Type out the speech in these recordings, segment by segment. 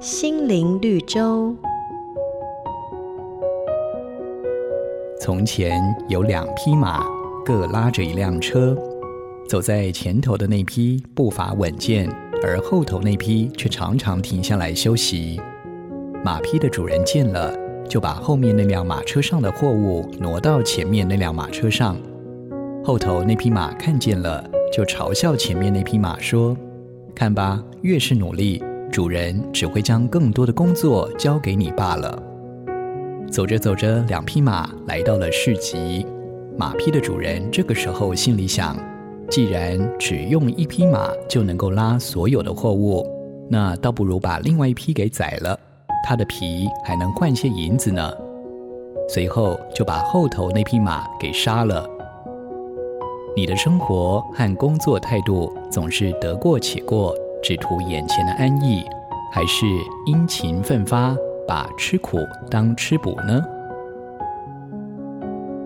心灵绿洲。从前有两匹马，各拉着一辆车。走在前头的那匹步伐稳健，而后头那匹却常常停下来休息。马匹的主人见了，就把后面那辆马车上的货物挪到前面那辆马车上。后头那匹马看见了，就嘲笑前面那匹马说：“看吧，越是努力。”主人只会将更多的工作交给你罢了。走着走着，两匹马来到了市集。马匹的主人这个时候心里想：既然只用一匹马就能够拉所有的货物，那倒不如把另外一匹给宰了，它的皮还能换些银子呢。随后就把后头那匹马给杀了。你的生活和工作态度总是得过且过。只图眼前的安逸，还是殷勤奋发，把吃苦当吃补呢？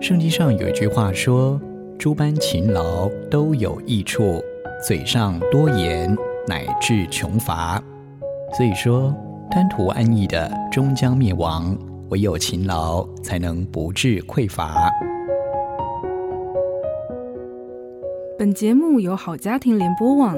圣经上有一句话说：“诸般勤劳都有益处，嘴上多言乃至穷乏。”所以说，贪图安逸的终将灭亡，唯有勤劳才能不致匮乏。本节目由好家庭联播网。